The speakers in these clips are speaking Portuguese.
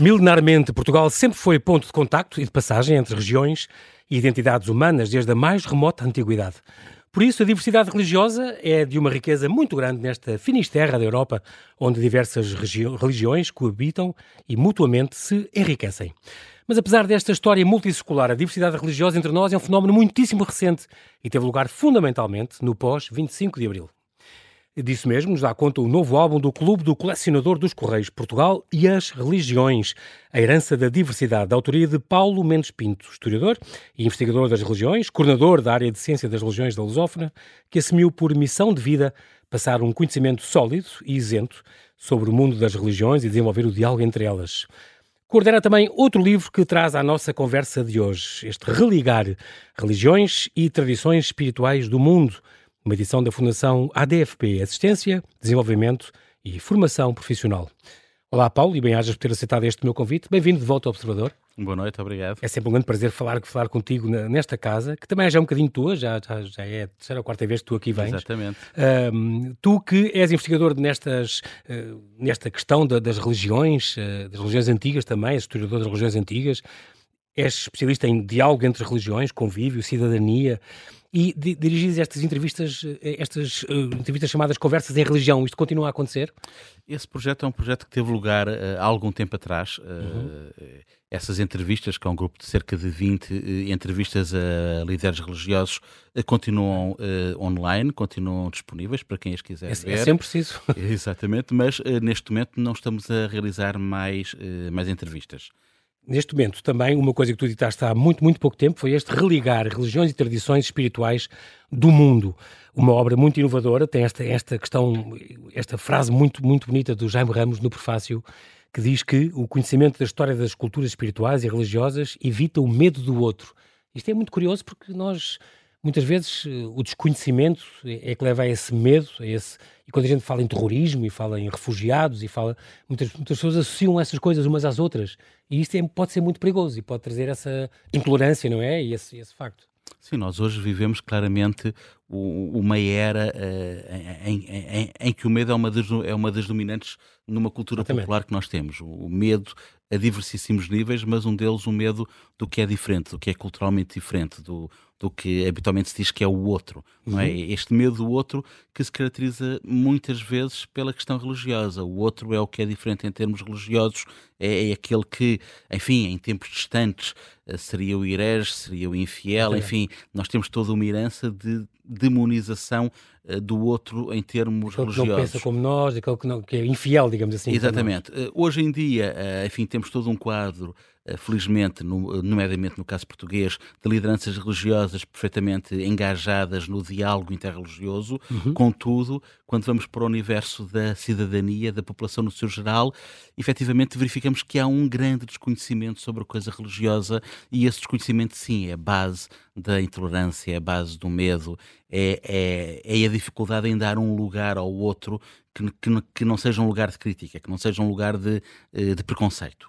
Milenarmente, Portugal sempre foi ponto de contacto e de passagem entre regiões e identidades humanas desde a mais remota antiguidade. Por isso, a diversidade religiosa é de uma riqueza muito grande nesta finisterra da Europa, onde diversas religiões coabitam e mutuamente se enriquecem. Mas apesar desta história multissecular, a diversidade religiosa entre nós é um fenómeno muitíssimo recente e teve lugar fundamentalmente no pós-25 de Abril. Disso mesmo nos dá conta o novo álbum do Clube do Colecionador dos Correios Portugal e as Religiões, a herança da diversidade, da autoria de Paulo Mendes Pinto, historiador e investigador das religiões, coordenador da área de Ciência das Religiões da Lusófona, que assumiu por missão de vida passar um conhecimento sólido e isento sobre o mundo das religiões e desenvolver o diálogo entre elas. Coordena também outro livro que traz à nossa conversa de hoje, este Religar Religiões e Tradições Espirituais do Mundo, uma edição da Fundação ADFP, Assistência, Desenvolvimento e Formação Profissional. Olá, Paulo, e bem-ajas por ter aceitado este meu convite. Bem-vindo de volta ao Observador. Boa noite, obrigado. É sempre um grande prazer falar, falar contigo nesta casa, que também já é um bocadinho tua, já, já, já é a terceira ou quarta vez que tu aqui vens. Exatamente. Um, tu que és investigador nestas, uh, nesta questão da, das religiões, uh, das religiões antigas também, és historiador das religiões antigas, és especialista em diálogo entre religiões, convívio, cidadania e di dirigis estas entrevistas, eh, estas uh, entrevistas chamadas Conversas em Religião. Isto continua a acontecer? Esse projeto é um projeto que teve lugar uh, há algum tempo atrás. Uh, uhum. Essas entrevistas, que é um grupo de cerca de 20 entrevistas a líderes religiosos, continuam online, continuam disponíveis para quem as quiser é, ver. É sempre preciso. Exatamente, mas neste momento não estamos a realizar mais, mais entrevistas neste momento também uma coisa que tu ditaste há muito, muito pouco tempo foi este religar religiões e tradições espirituais do mundo. Uma obra muito inovadora, tem esta, esta questão, esta frase muito, muito bonita do Jaime Ramos no prefácio, que diz que o conhecimento da história das culturas espirituais e religiosas evita o medo do outro. Isto é muito curioso porque nós muitas vezes eh, o desconhecimento é que leva a esse medo, a esse e quando a gente fala em terrorismo e fala em refugiados e fala muitas, muitas pessoas associam essas coisas umas às outras e isto é, pode ser muito perigoso e pode trazer essa intolerância, não é? E esse, esse facto. Sim, nós hoje vivemos claramente uma era uh, em, em, em, que o medo é uma, das, é uma das dominantes numa cultura Exatamente. popular que nós temos. O medo a diversíssimos níveis, mas um deles o medo do que é diferente, do que é culturalmente diferente, do, do que habitualmente se diz que é o outro. Uhum. Não é? Uhum. Este medo do outro que se caracteriza muitas vezes pela questão religiosa. O outro é o que é diferente em termos religiosos, é, é aquele que, enfim, em tempos distantes eh, seria o herege, seria o infiel, é. enfim, nós temos toda uma herança de demonização uh, do outro em termos aquele religiosos. que não pensa como nós, aquele que, não, que é infiel, digamos assim. Exatamente. Uh, hoje em dia, enfim, temos todo um quadro eh, felizmente, no, nomeadamente no caso português, de lideranças religiosas perfeitamente engajadas no diálogo interreligioso. Uhum. Contudo, quando vamos para o universo da cidadania, da população no seu geral, efetivamente verificamos que há um grande desconhecimento sobre a coisa religiosa e esse desconhecimento, sim, é a base da intolerância, é a base do medo, é, é, é a dificuldade em dar um lugar ao outro que, que, que não seja um lugar de crítica, que não seja um lugar de, eh, de preconceito.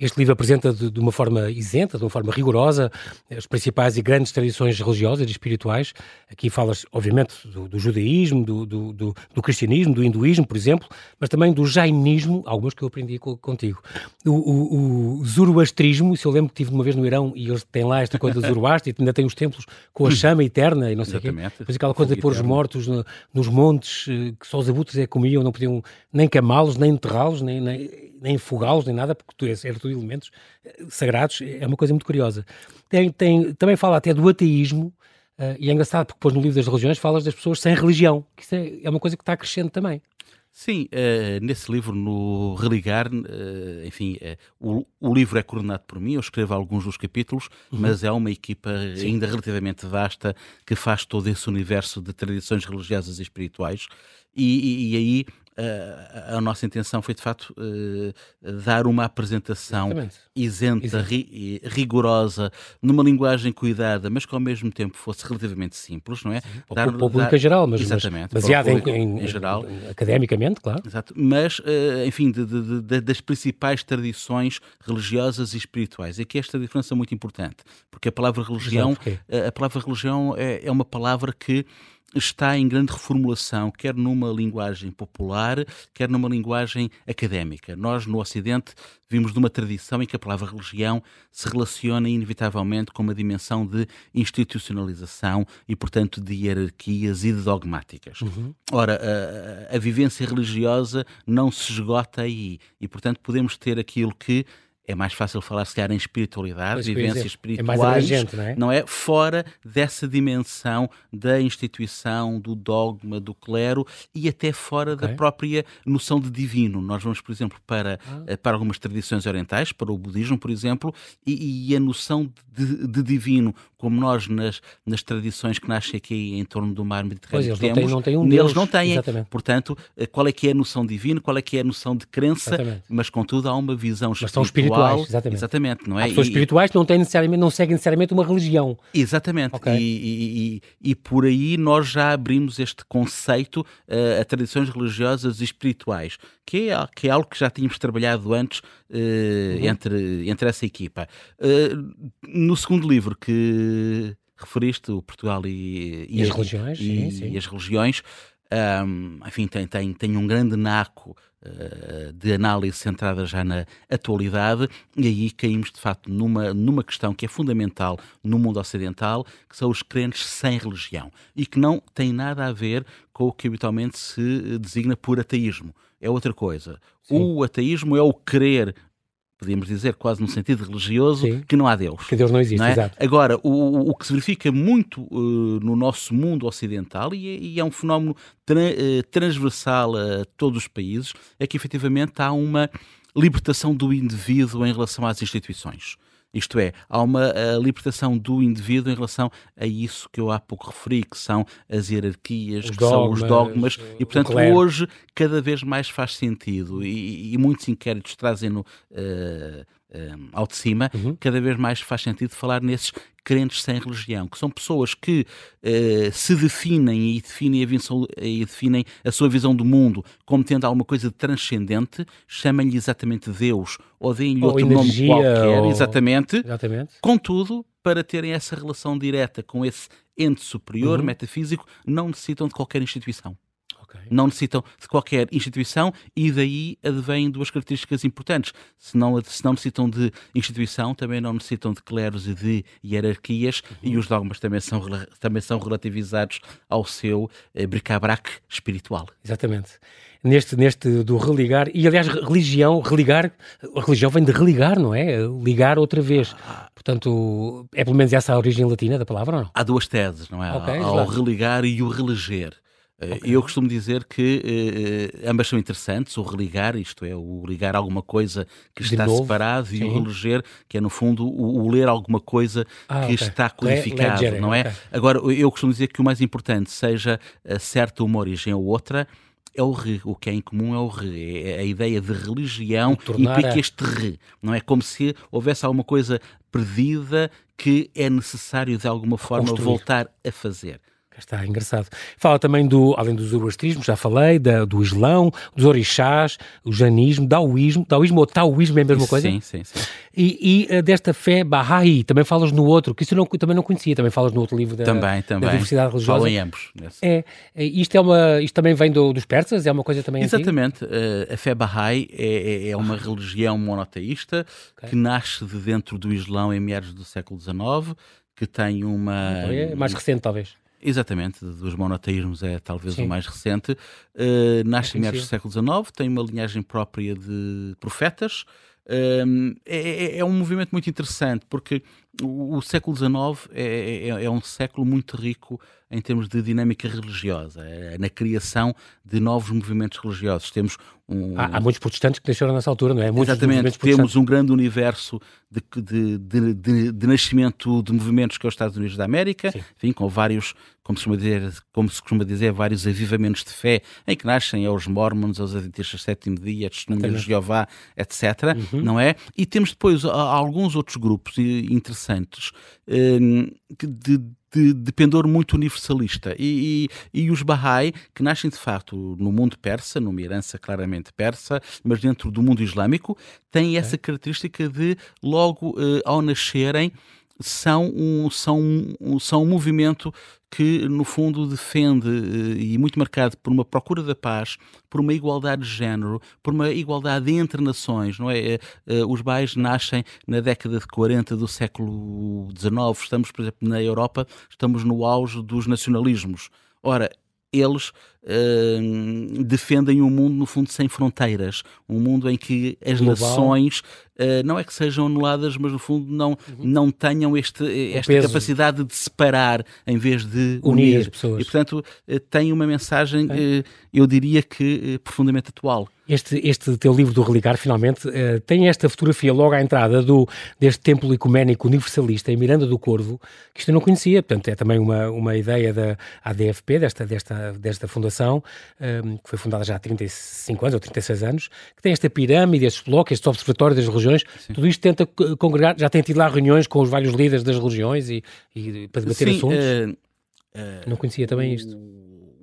Este livro apresenta de, de, uma forma isenta, de uma forma rigorosa, as principais e grandes tradições religiosas e espirituais. Aqui falas, obviamente, do, do judaísmo, do, do, do, cristianismo, do hinduísmo, por exemplo, mas também do jainismo, alguns que eu aprendi contigo. O, o, o zoroastrismo, se eu lembro que estive uma vez no Irão e eles têm lá esta coisa do zoroastro e ainda têm os templos com a chama eterna e não sei o quê. Depois aquela coisa de pôr os mortos no, nos montes, eh, que só os abutres é que comiam, não podiam nem camá-los, nem enterrá-los, nem, nem nem fogá-los, nem nada, porque tu és, és tudo elementos eh, sagrados, é uma coisa muito curiosa. Tem, tem, também fala até do ateísmo, uh, e é engraçado porque depois no livro das religiões falas das pessoas sem religião, que isso é, é uma coisa que está crescendo também. Sim, uh, nesse livro, no Religar, uh, enfim, uh, o, o, livro é coordenado por mim, eu escrevo alguns dos capítulos, uhum. mas é uma equipa Sim. ainda relativamente vasta que faz todo esse universo de tradições religiosas e espirituais. E, e, e aí a, a, nossa intenção foi de facto uh, dar uma apresentação Exatamente. isenta, ri, rigorosa, numa linguagem cuidada, mas que ao mesmo tempo fosse relativamente simples, não é? Dar, para o público dar, em geral, mas, exatamente, mas baseado em, em, em, geral, academicamente, claro. Exato, mas uh, enfim, de, de, de, das principais tradições religiosas e espirituais. É que esta diferença é muito importante, porque a palavra religião, a palavra religião é, é uma palavra que está em grande reformulação, quer numa linguagem popular, quer numa linguagem académica. Nós, no Ocidente, vimos de uma tradição em que a palavra religião se relaciona inevitavelmente com uma dimensão de institucionalização e, portanto, de hierarquias e de dogmáticas. Uhum. Ora, a, a vivência religiosa não se esgota aí e, portanto, podemos ter aquilo que é mais fácil falar, se calhar, em espiritualidade, vivências espirituais, é não, é? não é? Fora dessa dimensão da instituição, do dogma, do clero e até fora okay. da própria noção de divino. Nós vamos, por exemplo, para, ah. Eh, para algumas tradições orientais, para o budismo, por exemplo, e, e a noção de, de, divino, como nós nas, nas tradições que nascem aqui em torno do mar Mediterrâneo pois, temos, não têm, não têm um neles não têm. Exatamente. Portanto, eh, qual é que é a noção divina, qual é que é a noção de crença, Exatamente. mas contudo há uma visão espiritual espirituais, exatamente. exatamente não é? Há pessoas e, espirituais que não, têm necessariamente, não seguem necessariamente uma religião. Exatamente. Okay. E, e, e, por aí nós já abrimos este conceito uh, a tradições religiosas e espirituais, que é, que é algo que já tínhamos trabalhado antes uh, uhum. entre, entre essa equipa. Uh, no segundo livro que referiste, o Portugal e, e, as religiões, sim, sim. as religiões, um, enfim, tem, tem, tem um grande naco uh, de análise centrada já na atualidade, e aí caímos de facto numa, numa questão que é fundamental no mundo ocidental, que são os crentes sem religião, e que não tem nada a ver com o que habitualmente se designa por ateísmo. É outra coisa. Sim. O ateísmo é o querer podíamos dizer quase no sentido religioso, Sim. que não há Deus. Que Deus não existe, não é? exato. Agora, o, o que se verifica muito uh, no nosso mundo ocidental, e é, e é um fenómeno tra uh, transversal a todos os países, é que efetivamente há uma libertação do indivíduo em relação às instituições. Isto é, há uma libertação do indivíduo em relação a isso que eu há pouco referi, que são as hierarquias, os que dogmas, são os dogmas, e portanto hoje cada vez mais faz sentido, e, e muitos inquéritos trazem-no uh, uh, ao de cima, uhum. cada vez mais faz sentido falar nesses crentes sem religião, que são pessoas que uh, se definem e definem a, visão, e definem a sua visão do mundo como tendo alguma coisa de transcendente, chamem-lhe exatamente Deus ou deem-lhe outro energia, nome qualquer, ou... exatamente. exatamente. Contudo, para terem essa relação direta com esse ente superior, uhum. metafísico, não necessitam de qualquer instituição. Okay. Não necessitam de qualquer instituição e daí advêm duas características importantes. Se não, se não necessitam de instituição, também não necessitam de cleros e de hierarquias uhum. e os dogmas também são, também são relativizados ao seu eh, bric-a-brac espiritual. Exatamente. Neste, neste do religar, e aliás, religião, religar, a religião vem de religar, não é? Ligar outra vez. Ah. Portanto, é pelo menos essa a origem latina da palavra ou não? Há duas teses, não é? Okay, Há o religar e o releger. Eh, okay. Eu costumo dizer que eh, ambas são interessantes, o religar, isto é, o ligar alguma coisa que está separado, Sim. e o releger, que é no fundo o, o ler alguma coisa ah, que okay. está codificado, Le não é? Okay. Agora, eu costumo dizer que o mais importante, seja eh, certa uma origem ou outra, é o re, o que é em comum é o re, é a ideia de religião implica este re, não é como se houvesse alguma coisa perdida que é necessário de alguma forma Construir. voltar a fazer. Está engraçado. Fala também do, além do zoroastrismo, já falei, da, do Islão, dos orixás, o janismo, daoísmo, daoísmo ou taoísmo é a mesma coisa? Sim, sim, sim. E, e uh, desta fé Bahá'í, também falas no outro, que isso eu não, também não conhecia, também falas no outro livro da, também, também. da diversidade religiosa. Falo em ambos. É, é, isto, é uma, isto também vem do, dos persas? É uma coisa também Exatamente. Uh, a fé Bahá'í é, é, é uma religião monoteísta okay. que nasce de dentro do Islão em meados do século XIX, que tem uma... É mais recente, talvez. Exatamente, dos monoteísmos é talvez Sim. o mais recente. Uh, nasce em meados do século XIX, tem uma linhagem própria de profetas. Uh, é, é, um movimento muito interessante porque o, o século XIX é, é, é, um século muito rico em termos de dinâmica religiosa, é na criação de novos movimentos religiosos. Temos um... há, há, muitos protestantes que nasceram nessa altura, não é? Muitos Exatamente, temos um grande universo de, de, de, de, nascimento de movimentos que é os Estados Unidos da América, enfim, com vários, como se, costuma dizer, como se costuma dizer, vários avivamentos de fé, em que nascem os mormons, os adventistas sétimo dia, testemunhas de Jeová, etc., uhum. não é? E temos depois alguns outros grupos interessantes hum, de de, de pendor muito universalista. E, e, e, os Bahá'í, que nascem de facto no mundo persa, numa herança claramente persa, mas dentro do mundo islâmico, têm essa característica de, logo uh, ao nascerem, são um, são, um, são um movimento que, no fundo, defende eh, e muito marcado por uma procura da paz, por uma igualdade de género, por uma igualdade entre nações, não é? Eh, eh, os bairros nascem na década de 40 do século XIX, estamos, por exemplo, na Europa, estamos no auge dos nacionalismos. Ora, eles uh, defendem um mundo, no fundo, sem fronteiras. Um mundo em que as Global. nações uh, não é que sejam anuladas, mas no fundo não, uhum. não tenham este, esta capacidade de separar em vez de unir, unir. as pessoas. E, portanto, uh, tem uma mensagem, okay. eu diria que profundamente atual. Este, este teu livro do Religar, finalmente, uh, tem esta fotografia logo à entrada do, deste templo ecuménico universalista em Miranda do Corvo, que isto eu não conhecia, portanto é também uma, uma ideia da ADFP, desta, desta, desta fundação, um, ehm, que foi fundada já há 35 anos ou 36 anos, que tem esta pirâmide, estes blocos, este observatório das religiões, Sim. tudo isto tenta congregar, já tem tido lá reuniões com os vários líderes das religiões e, e para debater Sim, assuntos. Uh, uh, não conhecia também isto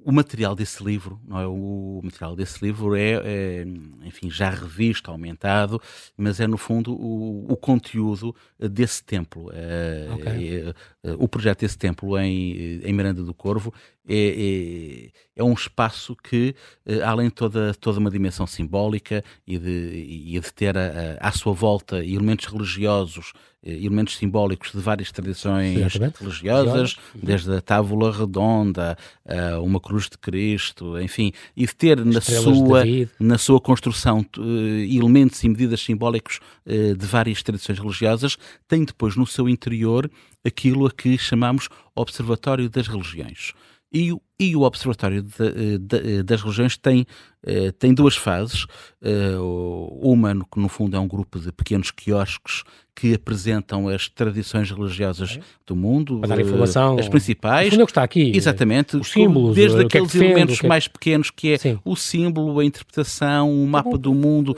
o material desse livro, não é? O material desse livro é, é enfim, já revisto, aumentado, mas é no fundo o, o conteúdo desse templo. É, okay. é, o projeto desse templo em, em Miranda do Corvo é, é, é, um espaço que, eh, além de toda, toda uma dimensão simbólica e de, e de ter a, a, à sua volta elementos religiosos, eh, elementos simbólicos de várias tradições religiosas, uhum. desde a tábula redonda, a uma cruz de Cristo, enfim, e de ter na sua, na sua construção eh, elementos e medidas simbólicos de várias tradições religiosas, tem depois no seu interior aquilo a que chamamos Observatório das Religiões. E, e o Observatório de, de, das Religiões tem, eh, tem duas fases. Eh, uma, que no fundo é um grupo de pequenos quiosques que apresentam as tradições religiosas do mundo, Para dar informação, as principais. O que está aqui. Exatamente. Os símbolos. Desde aqueles que é elementos mais pequenos que é Sim. o símbolo, a interpretação, o mapa do mundo,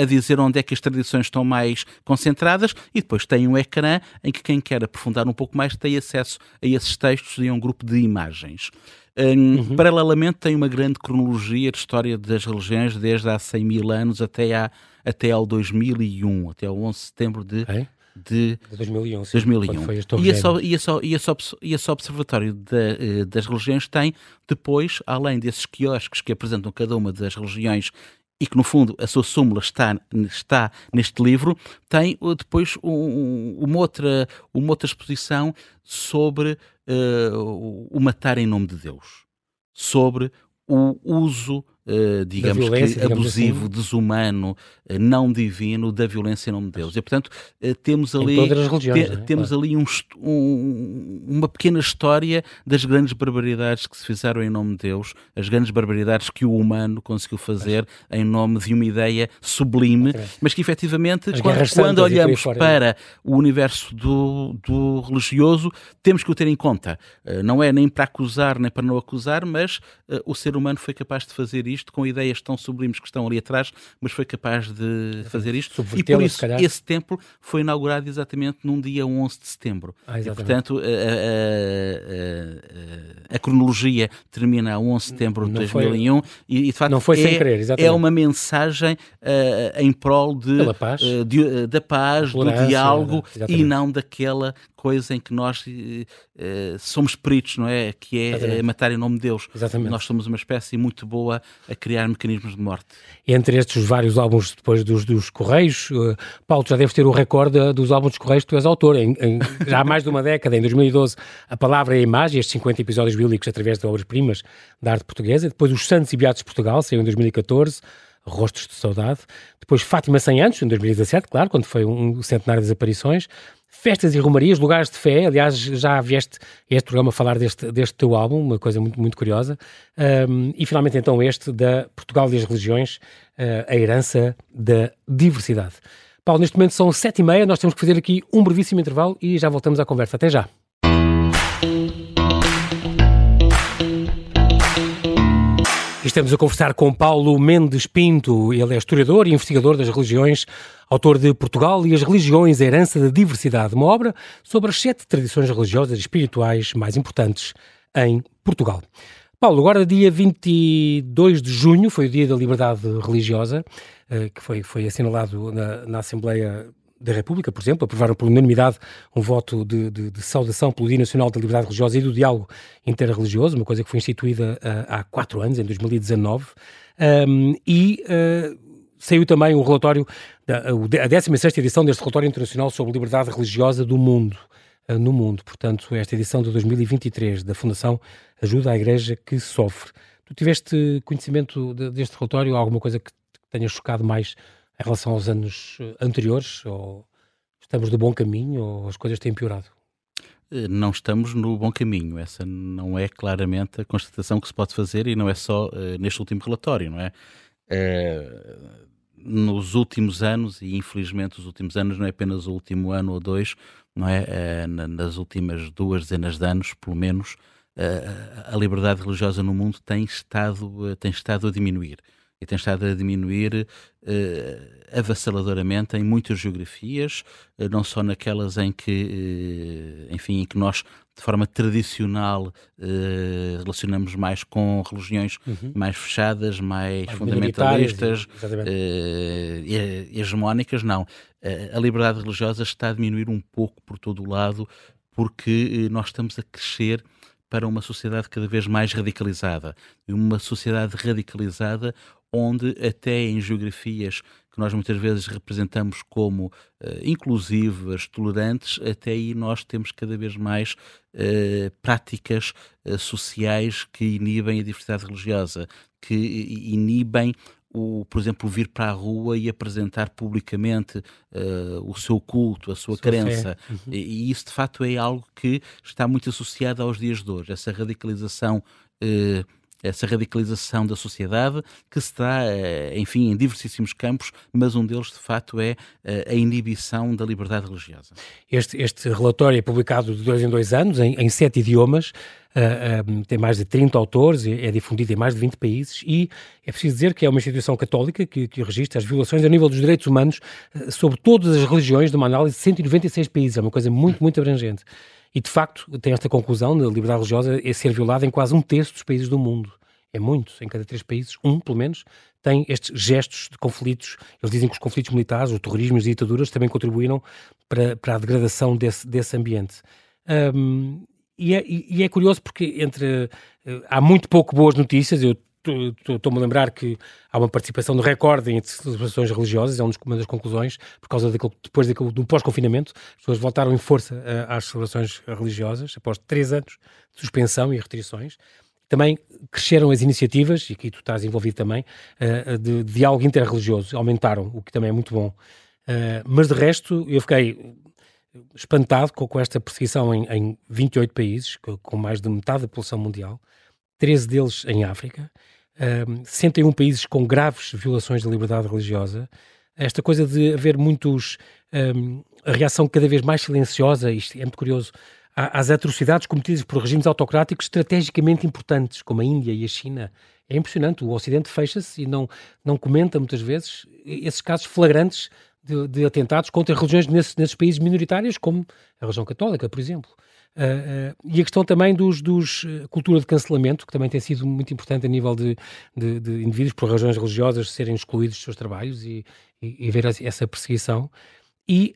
a dizer onde é que as tradições estão mais concentradas e depois tem um ecrã em que quem quer aprofundar um pouco mais tem acesso a esses textos e a um grupo de imagens. Um, uhum. Paralelamente, tem uma grande cronologia de história das religiões, desde há 100 mil anos até, à, até ao 2001, até ao 11 de setembro de. É? De, de 2001, sim, 2001. E, esse, e, esse, e, esse, e esse Observatório de, eh, das Religiões tem, depois, além desses quiosques que apresentam cada uma das religiões e que no fundo a sua súmula está, está neste livro, tem depois um, uma, outra, uma outra exposição sobre uh, o matar em nome de Deus, sobre o uso uh, digamos que abusivo, assim. desumano, uh, não divino da violência em nome de Deus. E portanto uh, temos ali religiões, te, é? temos ali um, um, uma pequena história das grandes barbaridades que se fizeram em nome de Deus, as grandes barbaridades que o humano conseguiu fazer em nome de uma ideia sublime, okay. mas que efetivamente quando, quando olhamos para o universo do, do religioso temos que o ter em conta. não é nem para acusar nem para não acusar, mas o ser humano foi capaz de fazer isto isto com ideias tão sublimes que estão ali atrás, mas foi capaz de fazer isto. E por isso esse templo foi inaugurado exatamente num dia 11 de setembro. Ah, e, portanto, a, a, a, a, cronologia termina a 11 de setembro de 2001 foi, e, de facto, não foi é, sem querer, exatamente. é uma mensagem uh, em prol de, paz. Uh, de, da paz, do diálogo e não daquela coisa em que nós uh, somos peritos, não é? Que é Exatamente. matar em nome de Deus. Exatamente. Nós somos uma espécie muito boa a criar mecanismos de morte. Entre estes vários álbuns depois dos, dos Correios, uh, Paulo, já deves ter o recorde dos álbuns dos Correios que tu és autor. Em, em, já há mais de uma década, em 2012, A Palavra e a Imagem, estes 50 episódios bíblicos através de obras-primas da arte portuguesa. Depois Os Santos e Beatos de Portugal, saiu em 2014. Rostos de Saudade. Depois Fátima 100 anos, em 2017, claro, quando foi um centenário das aparições festas e romarias, lugares de fé. Aliás, já vieste este programa falar deste, deste teu álbum, uma coisa muito, muito curiosa. Um, e finalmente, então, este da Portugal e as Religiões, uh, a herança da diversidade. Paulo, neste momento são sete e meia, nós temos que fazer aqui um brevíssimo intervalo e já voltamos à conversa. Até já. Estamos a conversar com Paulo Mendes Pinto. Ele é historiador e investigador das religiões, autor de Portugal e as Religiões, a Herança da Diversidade, uma obra sobre as sete tradições religiosas e espirituais mais importantes em Portugal. Paulo, agora dia 22 de junho foi o Dia da Liberdade Religiosa, eh, que foi, foi assinalado na, na Assembleia da República, por exemplo, aprovaram por unanimidade um voto de, de, de, saudação pelo Dia Nacional da Liberdade Religiosa e do Diálogo Interreligioso, uma coisa que foi instituída uh, há quatro anos, em 2019, um, e uh, saiu também um relatório, da, a 16 edição deste relatório internacional sobre liberdade religiosa do mundo, uh, no mundo. Portanto, esta edição de 2023 da Fundação Ajuda à Igreja que Sofre. Tu tiveste conhecimento de, deste relatório, alguma coisa que tenha chocado mais em relação aos anos eh, anteriores? Ou estamos no bom caminho ou as coisas têm piorado? Eh, não estamos no bom caminho. Essa não é claramente a constatação que se pode fazer e não é só uh, neste último relatório, não é? Uh, nos últimos anos, e infelizmente os últimos anos não é apenas o último ano ou dois, não é? Uh, nas últimas duas dezenas de anos, pelo menos, a liberdade religiosa no mundo tem estado, tem estado a diminuir e tem estado a diminuir uh, avassaladoramente em muitas geografias, uh, não só naquelas em que, uh, enfim, em que nós de forma tradicional relacionamos mais com religiões uhum. mais fechadas, mais, mais fundamentalistas, hegemónicas, não. a liberdade religiosa está a diminuir um pouco por todo o lado porque nós estamos a crescer para uma sociedade cada vez mais radicalizada. Uma sociedade radicalizada onde até em geografias que nós muitas vezes representamos como uh, inclusivas, tolerantes, até aí nós temos cada vez mais uh, práticas uh, sociais que inibem a diversidade religiosa, que inibem o, por exemplo, vir para a rua e apresentar publicamente uh, o seu culto, a sua, sua crença. Uhum. E, e, isso, de facto, é algo que está muito associado aos dias de hoje. Essa radicalização uh, essa radicalização da sociedade que se dá, eh, enfim, em diversíssimos campos, mas um deles, de facto, é eh, a inibição da liberdade religiosa. Este, este relatório é publicado de dois em dois anos, em, em sete idiomas, uh, uh, tem mais de 30 autores, é difundido em mais de 20 países e é preciso dizer que é uma instituição católica que, que registra as violações a nível dos direitos humanos uh, sobre todas as religiões, de uma análise de 196 países, é uma coisa muito, muito abrangente. E, de facto, tem esta conclusão da liberdade religiosa é ser violada em quase um terço dos países do mundo. É muito, em cada três países, um, pelo menos, tem estes gestos de conflitos. Eles dizem que os conflitos militares, o terrorismo e as ditaduras também contribuíram para, para a degradação desse, desse ambiente. Um, e, é, e, é, curioso porque entre uh, há muito pouco boas notícias. Eu estou-me a lembrar que há uma participação do recorde em celebrações religiosas, é uma das conclusões, por causa daquilo, depois daquilo, do pós-confinamento, as pessoas voltaram em força às celebrações religiosas, após três anos de suspensão e restrições. Também cresceram as iniciativas, e aqui tu estás envolvido também, uh, de, de diálogo interreligioso, aumentaram, o que também é muito bom. Uh, mas de resto, eu fiquei espantado com, esta perseguição em, em 28 países, com mais de metade da população mundial, 13 deles em África, uh, 61 países com graves violações da liberdade religiosa. Esta coisa de haver muitos. Um, a reação cada vez mais silenciosa, isto é muito curioso, às atrocidades cometidas por regimes autocráticos estrategicamente importantes, como a Índia e a China. É impressionante. O Ocidente fecha-se e não, não comenta muitas vezes esses casos flagrantes de, de atentados contra religiões nesses, nesses países minoritários, como a religião católica, por exemplo. Uh, uh, e a questão também dos, dos uh, cultura de cancelamento, que também tem sido muito importante a nível de, de, de indivíduos por razões religiosas serem excluídos dos seus trabalhos e, e, e ver essa perseguição. E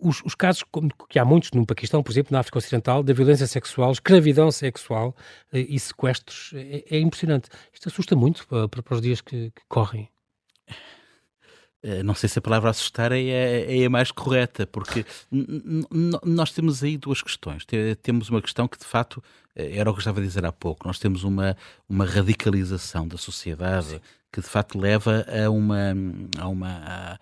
os, os, casos que há muitos no Paquistão, por exemplo, na África Ocidental, da violência sexual, escravidão sexual e sequestros, é, é impressionante. Isto assusta muito para, para os dias que, que correm. Eh, não sei se a palavra assustar é, é, é a mais correta, porque nós temos aí duas questões. Temos uma questão que, de facto, eh, era o que eu estava a dizer há pouco. Nós temos uma, uma radicalização da sociedade Sim. que, de facto, leva a uma. A uma a,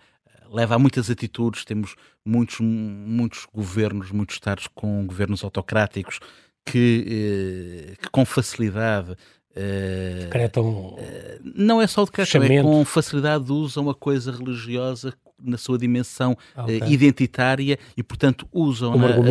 leva a muitas atitudes. Temos muitos, muitos governos, muitos Estados com governos autocráticos que, eh, que com facilidade Decretam. Uh, não é só o decreto, é com facilidade usam a coisa religiosa na sua dimensão ah, okay. uh, identitária e, portanto, usam-na uh,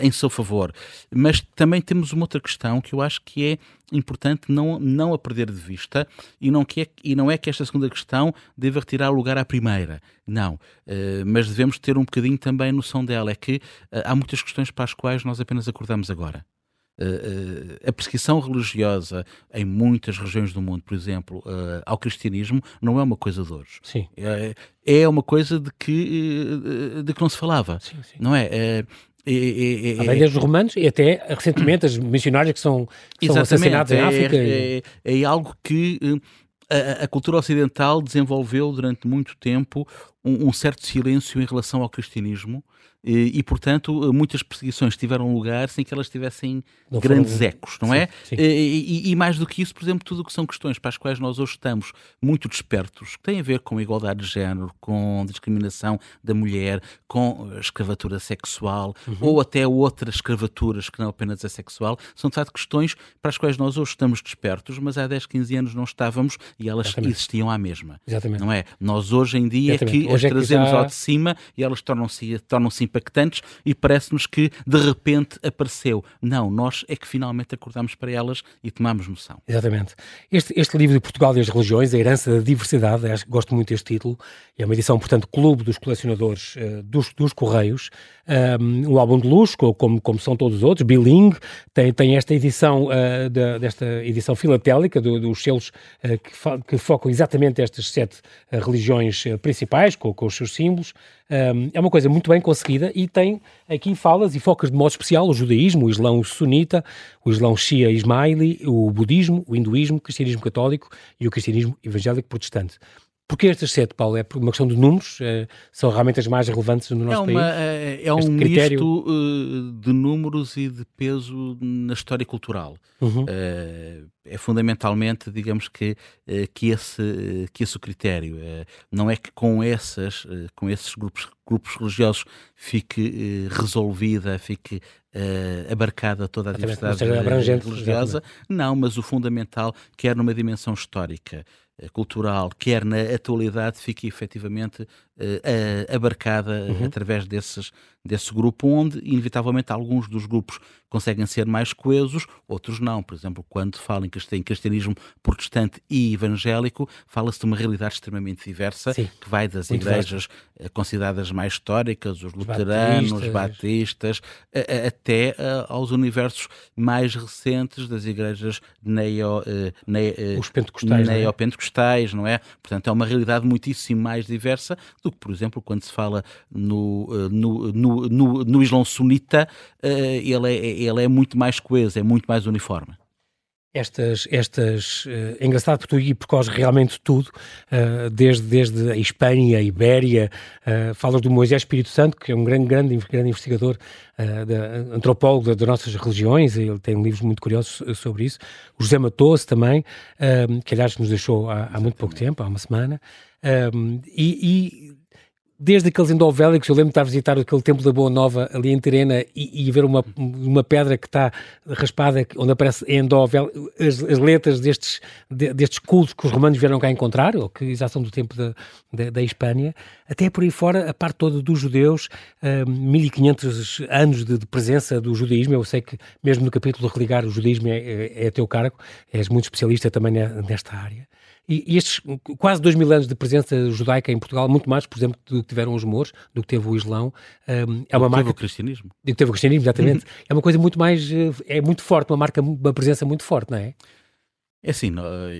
em seu favor. Mas também temos uma outra questão que eu acho que é importante não, não a perder de vista e não, que é, e não é que esta segunda questão deva retirar lugar à primeira. Não. Uh, mas devemos ter um bocadinho também noção dela. É que há muitas questões para as quais nós apenas acordamos agora. Uh, a perseguição religiosa em muitas regiões do mundo, por exemplo, ao cristianismo, não é uma coisa de hoje. Sim. É, é uma coisa de que, de que não se falava. Sim, sim. Não é? é e, desde os romanos e até recentemente as missionárias que são, que são assassinadas em é, África. É, é, é, algo que a, a, cultura ocidental desenvolveu durante muito tempo um, um certo silêncio em relação ao cristianismo e, e, portanto, muitas perseguições tiveram lugar sem que elas tivessem não grandes foram... ecos, não sim, é? Sim. E, e, mais do que isso, por exemplo, tudo o que são questões para as quais nós hoje estamos muito despertos, que têm a ver com igualdade de género, com discriminação da mulher, com escravatura sexual uhum. ou até outras escravaturas que não apenas a sexual, são de facto questões para as quais nós hoje estamos despertos, mas há 10, 15 anos não estávamos e elas Exatamente. existiam à mesma. Exatamente. Não é? Nós hoje em dia é que hoje as é trazemos já... ao de cima e elas tornam-se tornam-se impactantes e parece-nos que de repente apareceu. Não, nós é que finalmente acordamos para elas e tomamos noção. Exatamente. Este, este livro de Portugal e as Religiões, A Herança da Diversidade, acho, gosto muito deste título, é uma edição, portanto, Clube dos Colecionadores uh, dos, dos, Correios, um, um, álbum de luxo, como, como são todos os outros, bilingue, tem, tem esta edição, uh, de, desta edição filatélica do, dos selos uh, que, que, focam exatamente estas sete religiões principais, com, com os seus símbolos, um, é uma coisa muito bem conseguida e tem aqui falas e focas de modo especial o judaísmo, o islão sunita, o islão shia ismaili, o budismo, o hinduísmo, o cristianismo católico e o cristianismo evangélico protestante. Porque estas sete, Paulo? É por uma questão de números? É, são realmente as mais relevantes no nosso é uma, país? É, é um critério... misto uh, de números e de peso na história cultural. Uhum. Uh, é fundamentalmente, digamos que, uh, que, esse, que esse o critério. não é que com, essas, com esses grupos, grupos religiosos fique resolvida, fique abarcada toda a diversidade religiosa. Não, mas o fundamental, quer numa dimensão histórica, cultural, quer na atualidade, fique efetivamente uh, abarcada uhum. através desses, desse grupo, onde, inevitavelmente, alguns dos grupos conseguem ser mais coesos, outros não. Por exemplo, quando falam em cristianismo protestante e evangélico, fala-se de uma realidade extremamente diversa, Sim. que vai das igrejas vasto. consideradas mais históricas, os luteranos, batistas, batistas até aos universos mais recentes das igrejas neo, neo, os pentecostais, neopentecostais, não é? Portanto, é uma realidade muitíssimo mais diversa do que, por exemplo, quando se fala no, eh, no, no, no, Islão sunita, eh, ele é, ele é muito mais coeso, é muito mais uniforme. Estas, estas, uh, é engraçado porque tu percorres realmente tudo, uh, desde, desde a Espanha, a Ibéria, uh, falas do Moisés Espírito Santo, que é um grande, grande, grande investigador, uh, antropólogo das nossas religiões, ele tem livros muito curiosos sobre isso, o José Matoso também, que aliás nos deixou há, há, muito pouco tempo, há uma semana, e, e desde aqueles endovélicos, eu lembro de estar a visitar aquele templo da Boa Nova ali em Terena e, e ver uma, uma pedra que está raspada, onde aparece endovélico, as, as letras destes, de, destes cultos que os romanos vieram cá encontrar, ou que já são do tempo da, da, da Espanha, até por aí fora, a parte toda dos judeus, uh, 1500 anos de, de, presença do judaísmo, eu sei que mesmo no capítulo de religar o judaísmo é, é, é teu cargo, és muito especialista também nesta área. E, e, estes quase dois mil anos de presença judaica em Portugal, muito mais, por exemplo, do que tiveram os mouros, do que teve o Islão, um, é uma marca. Teve o cristianismo. Do que teve o cristianismo, exatamente. é uma coisa muito mais. Eh, é muito forte, uma marca, uma presença muito forte, não é? É assim,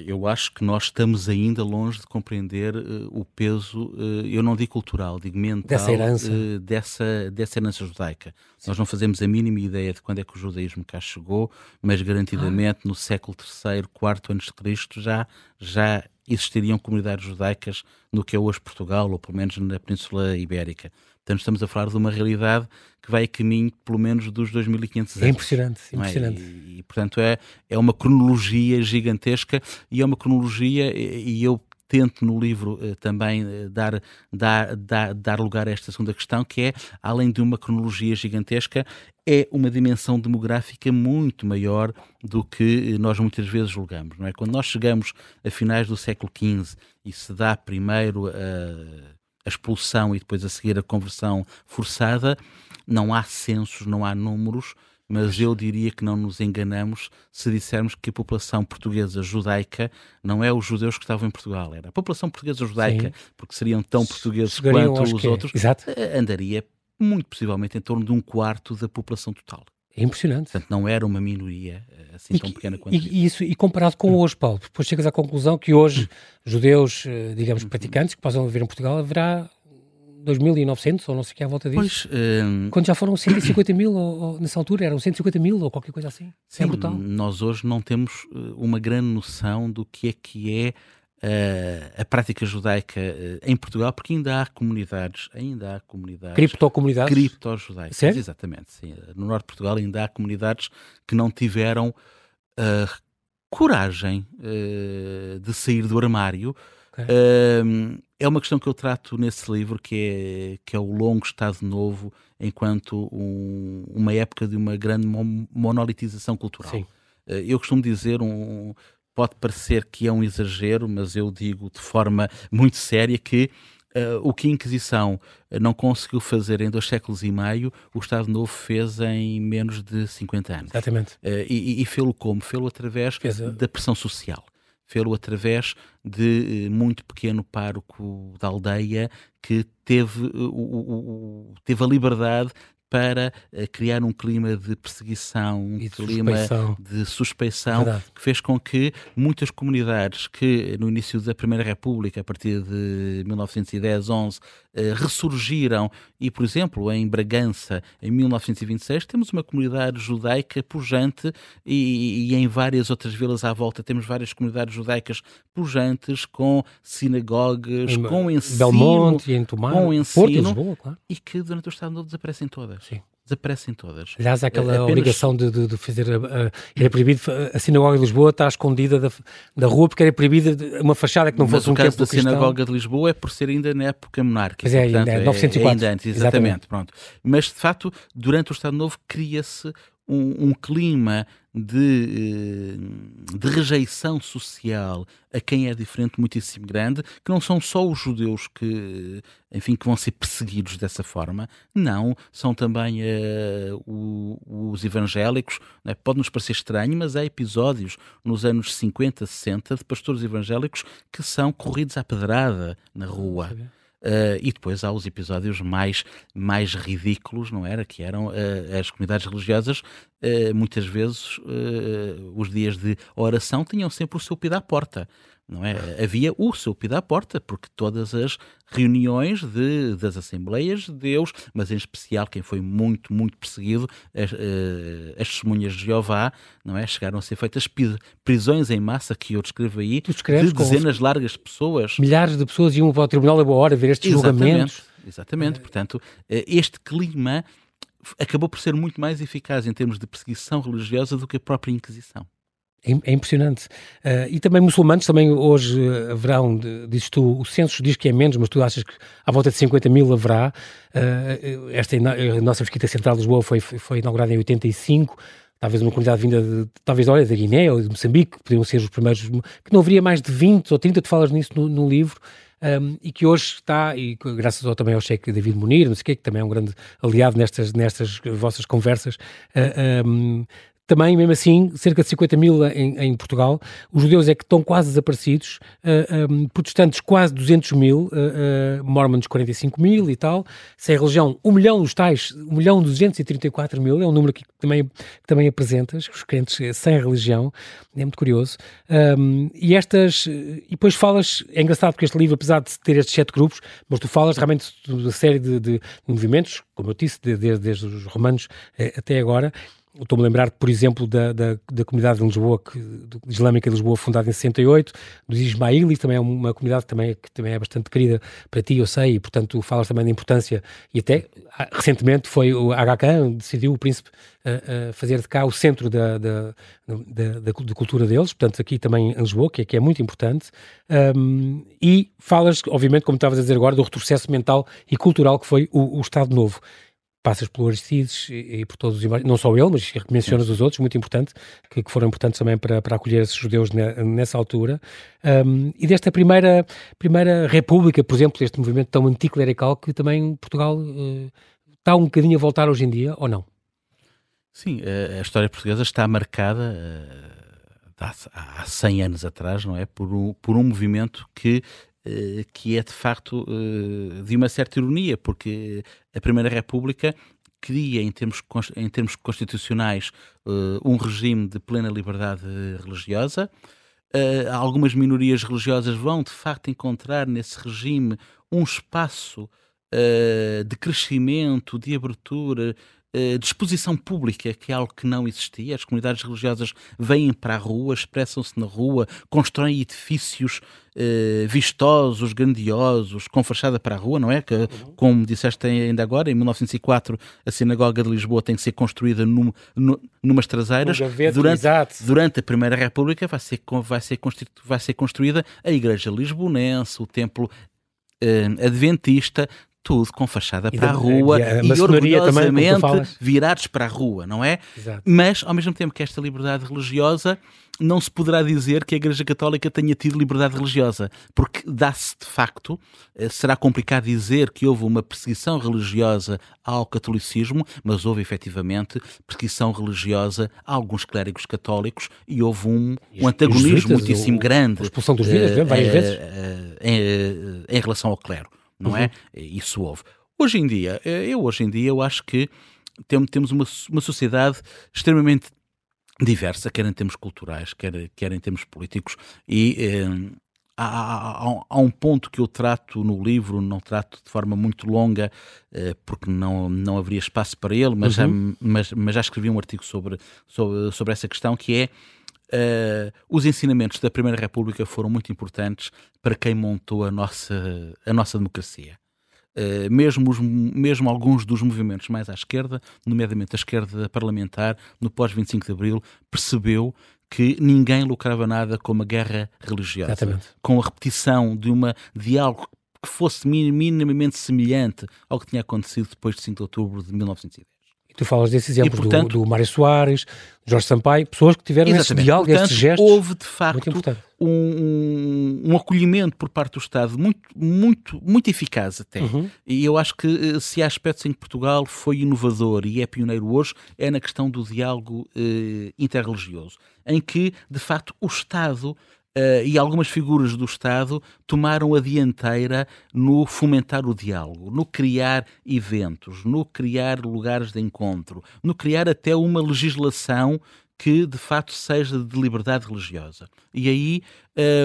eu acho que nós estamos ainda longe de compreender uh, o peso, uh, eu não digo cultural, digo mental, dessa herança, uh, dessa, dessa herança judaica. Sim. Nós não fazemos a mínima ideia de quando é que o judaísmo cá chegou, mas garantidamente ah. no século III, IV antes de Cristo já, já existiriam comunidades judaicas no que é hoje Portugal, ou pelo menos na Península Ibérica. Portanto, estamos a falar de uma realidade que vai a caminho, pelo menos, dos 2500 anos. É impressionante, é? impressionante. É? E, e, portanto, é, é uma cronologia gigantesca e é uma cronologia, e eu tento no livro eh, também eh, dar, dar, dar, dar lugar a esta segunda questão, que é, além de uma cronologia gigantesca, é uma dimensão demográfica muito maior do que nós muitas vezes julgamos. Não é? Quando nós chegamos a finais do século XV e se dá primeiro a a expulsão e depois a seguir a conversão forçada, não há censos, não há números, mas eu diria que não nos enganamos se dissermos que a população portuguesa judaica não é os judeus que estavam em Portugal, era a população portuguesa judaica, Sim. porque seriam tão portugueses quanto os outros. Eh, andaria muito possivelmente em torno de um quarto da população total. É impressionante. Portanto, não era uma minoria eh, assim e, tão pequena quanto e, isso. E comparado com hoje, Paulo, depois chegas à conclusão que hoje judeus, eh, digamos, praticantes que possam viver em Portugal, haverá 2.900 ou não sei o que à volta disso. Pois, um... Quando já foram 150 mil, ou, ou, nessa altura eram 150 mil ou qualquer coisa assim. É Sim, é brutal. Nós hoje não temos uma grande noção do que é que é uh, a prática judaica uh, em Portugal, porque ainda há comunidades, ainda há comunidades. Criptocomunidades? Cripto-judaicas. Sério? Exatamente, sim. No norte de Portugal ainda há comunidades que não tiveram uh, coragem de sair do armário. Okay. É uma questão que eu trato nesse livro, que é, que é o longo Estado Novo, enquanto um, uma época de uma grande monolitização cultural. Sim. eu costumo dizer, um, pode parecer que é um exagero, mas eu digo de forma muito séria que Uh, o que a Inquisição não conseguiu fazer em dois séculos e meio, o Estado Novo fez em menos de 50 anos. Exatamente. Uh, e, e fê-lo como? Fê-lo através a... da pressão social. Fê-lo através de uh, muito pequeno pároco da aldeia que teve, o, teve a liberdade para uh, criar um clima de perseguição, um clima suspeição. de suspeição, Verdade. que fez com que muitas comunidades que no início da Primeira República, a partir de 1910, 11, uh, ressurgiram e, por exemplo, em Bragança, em 1926, temos uma comunidade judaica pujante e, e em várias outras vilas à volta temos várias comunidades judaicas pujantes com sinagogas, em com ensino, Belmonte, em Tomar, com ensino, Porto, Lisboa, claro. e que durante o Estado Novo desaparecem todas. Sim desaparecem todas. Aliás, há aquela Apenas... obrigação de, de, de fazer. A, a, era proibido. A sinagoga de Lisboa está escondida da, da rua porque era proibida uma fachada que não Mas fosse um templo Mas o caso da sinagoga de Lisboa é por ser ainda na época monárquica. Mas é, ainda, é, 904. É, ainda antes, exatamente, exatamente. Pronto. Mas, de facto, durante o Estado Novo cria-se um, um, clima de, eh, de, rejeição social a quem é diferente muitíssimo grande, que não são só os judeus que, enfim, que vão ser perseguidos dessa forma, não, são também uh, o, os evangélicos. Né? Pode nos parecer estranho, mas há episódios nos anos 50, 60 de pastores evangélicos que são corridos à pedrada na rua. Uh, e depois há os episódios mais, mais ridículos, não era? Que eram uh, as comunidades religiosas, uh, muitas vezes, os dias de oração tinham sempre o seu pedido à porta não é? Havia o seu pedido à porta, porque todas as reuniões de, das Assembleias de Deus, mas em especial quem foi muito, muito perseguido, as, uh, as testemunhas de Jeová, não é? Chegaram a ser feitas prisões em massa, que eu descrevo aí, de dezenas largas de pessoas. Milhares de pessoas iam para o Tribunal da Boa Hora ver estes exatamente, julgamentos. Exatamente, portanto, uh, este clima acabou por ser muito mais eficaz em termos de perseguição religiosa do que a própria Inquisição. É, impressionante. Uh, e também muçulmanos, também hoje haverão, dizes tu, o censo diz que é menos, mas tu achas que à volta de 50 mil haverá. Uh, esta a nossa Mesquita Central de Lisboa foi, foi inaugurada em 85, talvez uma comunidade vinda de, talvez, olha, da Guiné ou de Moçambique, que podiam ser os primeiros, que não haveria mais de 20 ou 30, tu falas nisso no, no livro, um, e que hoje está, e graças ao, também ao cheque David Munir, não sei o quê, que também é um grande aliado nestas, nestas vossas conversas, uh, um, também, mesmo assim, cerca de 50 mil em, em Portugal. Os judeus é que estão quase desaparecidos, uh, um, protestantes quase 200 mil, uh, uh, mormons 45 mil e tal. Sem religião, 1 milhão, os tais, 1 milhão 234 mil, é um número que também, que também apresentas, os crentes sem religião, é muito curioso. Um, e estas, e depois falas, é engraçado porque este livro, apesar de ter estes sete grupos, mas tu falas realmente de uma série de, de movimentos, como eu disse, desde, desde, os romanos eh, até agora, Estou-me a lembrar, por exemplo, da, da, da comunidade de Lisboa, que, do, islâmica de Lisboa, fundada em 68, dos Ismaílis, também é uma comunidade que também, que também é bastante querida para ti, eu sei, e portanto falas também da importância, e até ah, recentemente foi o HK, decidiu o príncipe uh, uh, fazer de cá o centro da, da, da, da, cultura deles, portanto aqui também em Lisboa, que é, que é muito importante, um, e falas, obviamente, como estavas a dizer agora, do retrocesso mental e cultural que foi o, o Estado Novo passas pelo Aristides e, e, por todos os não só ele, mas mencionas os outros, muito importante, que, que, foram importantes também para, para acolher esses judeus ne, nessa altura. Um, e desta primeira, primeira república, por exemplo, este movimento tão anticlerical que também Portugal uh, está um bocadinho a voltar hoje em dia, ou não? Sim, a, história portuguesa está marcada uh, há, há 100 anos atrás, não é? Por um, por um movimento que que é de facto de uma certa ironia, porque a Primeira República cria, em termos, em termos constitucionais, uh, um regime de plena liberdade religiosa. Algumas minorias religiosas vão, de facto, encontrar nesse regime um espaço de crescimento, de abertura, de exposição pública, que é algo que não existia. As comunidades religiosas vêm para a rua, expressam-se na rua, constroem edifícios uh, vistosos, grandiosos, com fachada para a rua, não é? Que, como disseste ainda agora, em 1904, a Sinagoga de Lisboa tem que ser construída num, num, numas traseiras. Gaveto, durante, durante a Primeira República vai ser, vai, ser vai ser construída a Igreja Lisbonense, o Templo adventista, tudo com fachada para a rua e, a e orgulhosamente também, virados para a rua, não é? Exato. Mas, ao mesmo tempo que esta liberdade religiosa, não se poderá dizer que a Igreja Católica tenha tido liberdade religiosa, porque dá-se de facto, eh, será complicado dizer que houve uma perseguição religiosa ao catolicismo, mas houve efetivamente perseguição religiosa a alguns clérigos católicos e houve um, um antagonismo muitíssimo grande. A expulsão dos vidas, uh, várias uh, vezes. Em, em relação ao clero não uhum. é? Isso houve. Hoje em dia, eh, eu hoje em dia eu acho que temos uma, uma sociedade extremamente diversa, quer em termos culturais, quer, quer em termos políticos, e eh, há, há, há, um ponto que eu trato no livro, não trato de forma muito longa, eh, porque não, não haveria espaço para ele, mas, uhum. já, mas, mas já escrevi um artigo sobre, sobre, sobre essa questão, que é Uh, os ensinamentos da Primeira República foram muito importantes para quem montou a nossa, a nossa democracia. Uh, mesmo, os, mesmo alguns dos movimentos mais à esquerda, nomeadamente a esquerda parlamentar, no pós-25 de Abril, percebeu que ninguém lucrava nada com uma guerra religiosa. Exatamente. Com a repetição de, uma, de algo que fosse minimamente semelhante ao que tinha acontecido depois de 5 de outubro de 1910. E tu falas desse exemplo portanto, do, do Mário Soares, Jorge Sampaio, pessoas que tiveram esse diálogo, portanto, esses gestos. Houve, de facto, um, um, acolhimento por parte do Estado muito, muito, muito eficaz até. Uhum. E eu acho que eh, se há aspectos em que Portugal foi inovador e é pioneiro hoje, é na questão do diálogo eh, interreligioso, em que, de facto, o Estado Uh, e algumas figuras do Estado tomaram a dianteira no fomentar o diálogo, no criar eventos, no criar lugares de encontro, no criar até uma legislação que de facto seja de liberdade religiosa. E aí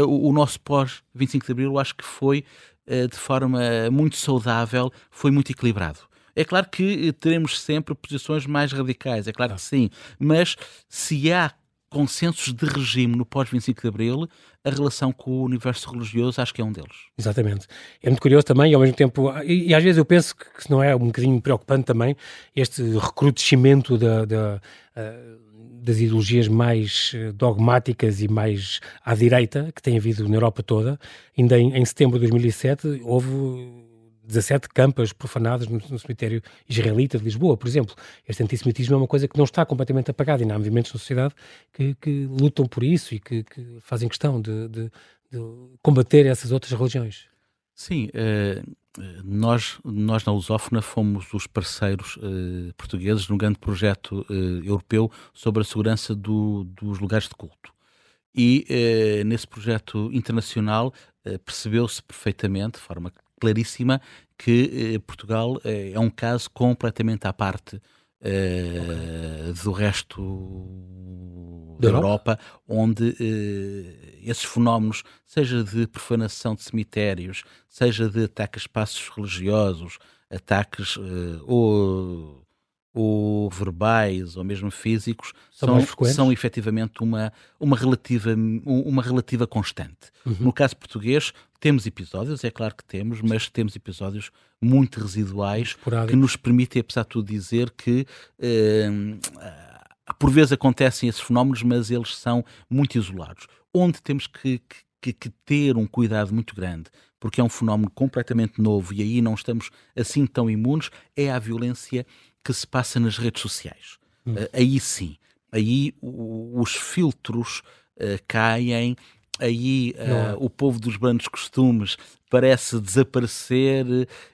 uh, o, o, nosso pós-25 de Abril, eu acho que foi uh, de forma muito saudável, foi muito equilibrado. É claro que teremos sempre posições mais radicais, é claro que sim, mas se há consensos de regime no pós-25 de Abril, a relação com o universo religioso acho que é um deles. Exatamente. É muito curioso também, e ao mesmo tempo, e, e às vezes eu penso que, que não é um bocadinho preocupante também, este recrudescimento da, da uh, das ideologias mais eh, dogmáticas e mais à direita que tem havido na Europa toda. Ainda em, em setembro de 2007 houve 17 campas profanadas no, no, cemitério israelita de Lisboa, por exemplo. Este antissemitismo é uma coisa que não está completamente apagada e há movimentos na sociedade que, que lutam por isso e que, que fazem questão de, de, de, combater essas outras religiões. Sim, eh, nós, nós na Lusófona fomos os parceiros eh, portugueses num grande projeto eh, europeu sobre a segurança do, dos lugares de culto. E nesse projeto internacional percebeu-se perfeitamente, de forma claríssima que eh, Portugal eh, é um caso completamente à parte eh, do resto da Europa, Europa onde eh, esses fenómenos, seja de profanação de cemitérios, seja de ataques a espaços religiosos, ataques eh, ou ou verbais ou mesmo físicos são, são, são efetivamente uma, uma, relativa, uma relativa constante. Uhum. No caso português, temos episódios, é claro que temos, mas temos episódios muito residuais Esporádico. que nos permitem, apesar de tudo, dizer que eh, por vezes acontecem esses fenómenos, mas eles são muito isolados. Onde temos que, que, que ter um cuidado muito grande porque é um fenómeno completamente novo e aí não estamos assim tão imunes, é a violência que se passa nas redes sociais. Hum. Uh, aí sim, aí os filtros uh, caem, aí uh, o povo dos grandes costumes parece desaparecer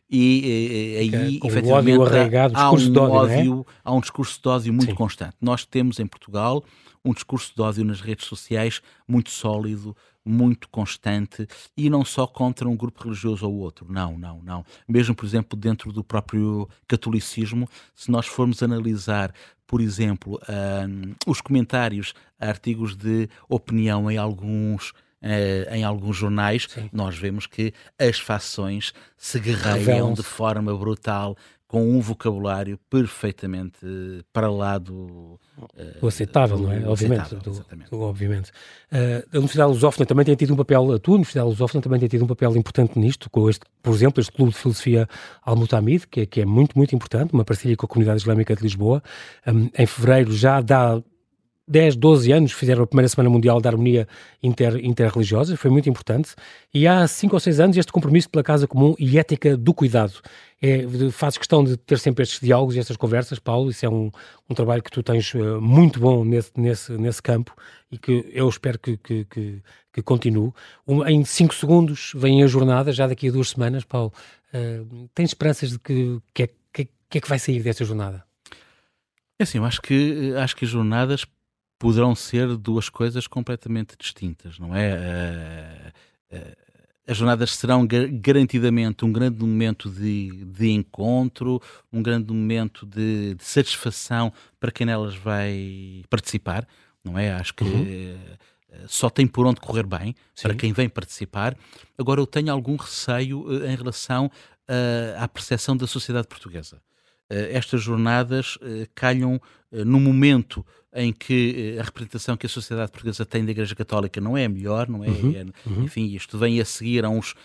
e, e aí é, efetivamente ódio arraigado, há, um ódio, é? há um discurso de ódio muito Sim. constante. Nós temos em Portugal um discurso de ódio nas redes sociais muito sólido, muito constante e não só contra um grupo religioso ou outro. Não, não, não. Mesmo, por exemplo, dentro do próprio catolicismo, se nós formos analisar, por exemplo, uh, os comentários a artigos de opinião em alguns uh, em alguns jornais, Sim. nós vemos que as fações se guerreiam de forma brutal com um vocabulário perfeitamente para lá do, uh, aceitável, do, não é? Obviamente. Do, do, obviamente. Uh, a Universidade Lusófona também tem tido um papel, a tua Universidade Lusófona também tem tido um papel importante nisto, com este, por exemplo, este Clube de Filosofia Al-Mutamid, que, é, que é muito, muito importante, uma parceria com a Comunidade Islâmica de Lisboa. Um, em fevereiro já dá 10, 12 anos fizeram a primeira Semana Mundial da Harmonia inter, Interreligiosa, foi muito importante, e há 5 ou 6 anos este compromisso pela Casa Comum e ética do cuidado. É, fazes questão de ter sempre estes diálogos e estas conversas, Paulo, isso é um, um trabalho que tu tens uh, muito bom nesse, nesse, nesse campo e que eu espero que, que, que, que continue. Um, em 5 segundos vem a jornada, já daqui a duas semanas, Paulo. Uh, tens esperanças de que, que, é, que, que é que vai sair desta jornada? É assim, eu acho que, acho que as jornadas poderão ser duas coisas completamente distintas, não é? Eh, eh, as jornadas serão garantidamente um grande momento de, de encontro, um grande momento de, de, satisfação para quem nelas vai participar, não é? Acho que uhum. Eh, só tem por onde correr bem Sim. para quem vem participar. Agora, eu tenho algum receio em relação uh, à percepção da sociedade portuguesa. Uh, estas jornadas uh, calham no momento em que eh, a representação que a sociedade portuguesa tem da Igreja Católica não é a melhor, não é? Uhum, é uhum. Enfim, isto vem a seguir a, uns, uh,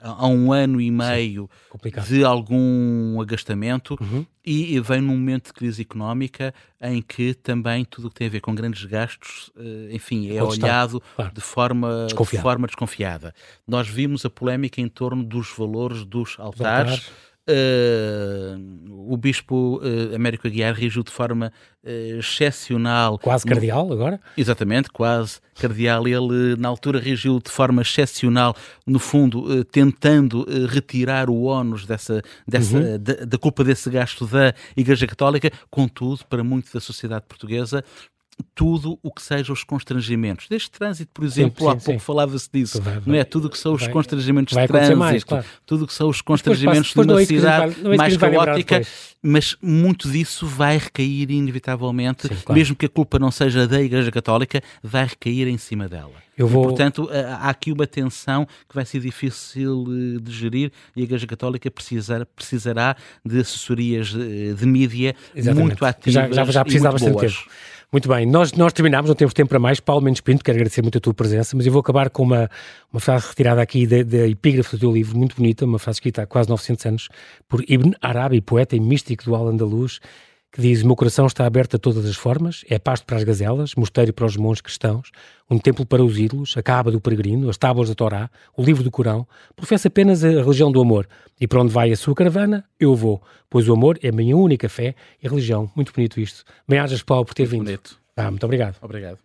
a um ano e meio Sim, de algum agastamento uhum. e vem num momento de crise económica em que também tudo o que tem a ver com grandes gastos, enfim, é olhado claro. de, forma, de forma desconfiada. Nós vimos a polémica em torno dos valores dos altares. altares Uh, o bispo uh, Américo Aguiar reagiu de forma uh, excepcional. Quase cardeal agora? Exatamente, quase cardeal. Ele, na altura, reagiu de forma excepcional, no fundo, tentando retirar o ónus dessa, dessa, uhum. da, da culpa desse gasto da Igreja Católica. Contudo, para muito da sociedade portuguesa, tudo o que seja os constrangimentos. Deste trânsito, por exemplo, sim, sim, há pouco falava-se disso, vai, vai, não é? Tudo o que são os vai, constrangimentos de trânsito, mais, claro. tudo o que são os constrangimentos depois, depois de uma cidade é mais caótica, mas muito disso vai recair inevitavelmente, sim, claro. mesmo que a culpa não seja da Igreja Católica, vai recair em cima dela. Eu vou... E, portanto, há aqui uma tensão que vai ser difícil eh, de gerir e a Igreja Católica precisar, precisará de assessorias eh, de mídia muito ativas já, já, já precisa bastante boas. tempo. Muito bem, nós, nós terminámos, não temos tempo para mais. Paulo Mendes Pinto, quero agradecer muito a tua presença, mas eu vou acabar com uma, uma frase retirada aqui da, da epígrafe do teu livro, muito bonita, uma frase escrita há quase 900 anos, por Ibn Arabi, poeta e místico do Al-Andalus, que diz: meu coração está aberto a todas as formas, é pasto para as gazelas, mosteiro para os monges cristãos, um templo para os ídolos, a caba do peregrino, as tábuas da Torá, o livro do Corão. Professa apenas a religião do amor. E para onde vai a sua caravana, eu vou, pois o amor é a minha única fé e religião. Muito bonito isto. Bem-ajas, Paulo, por ter vindo. Bonito. Ah, muito obrigado. Obrigado.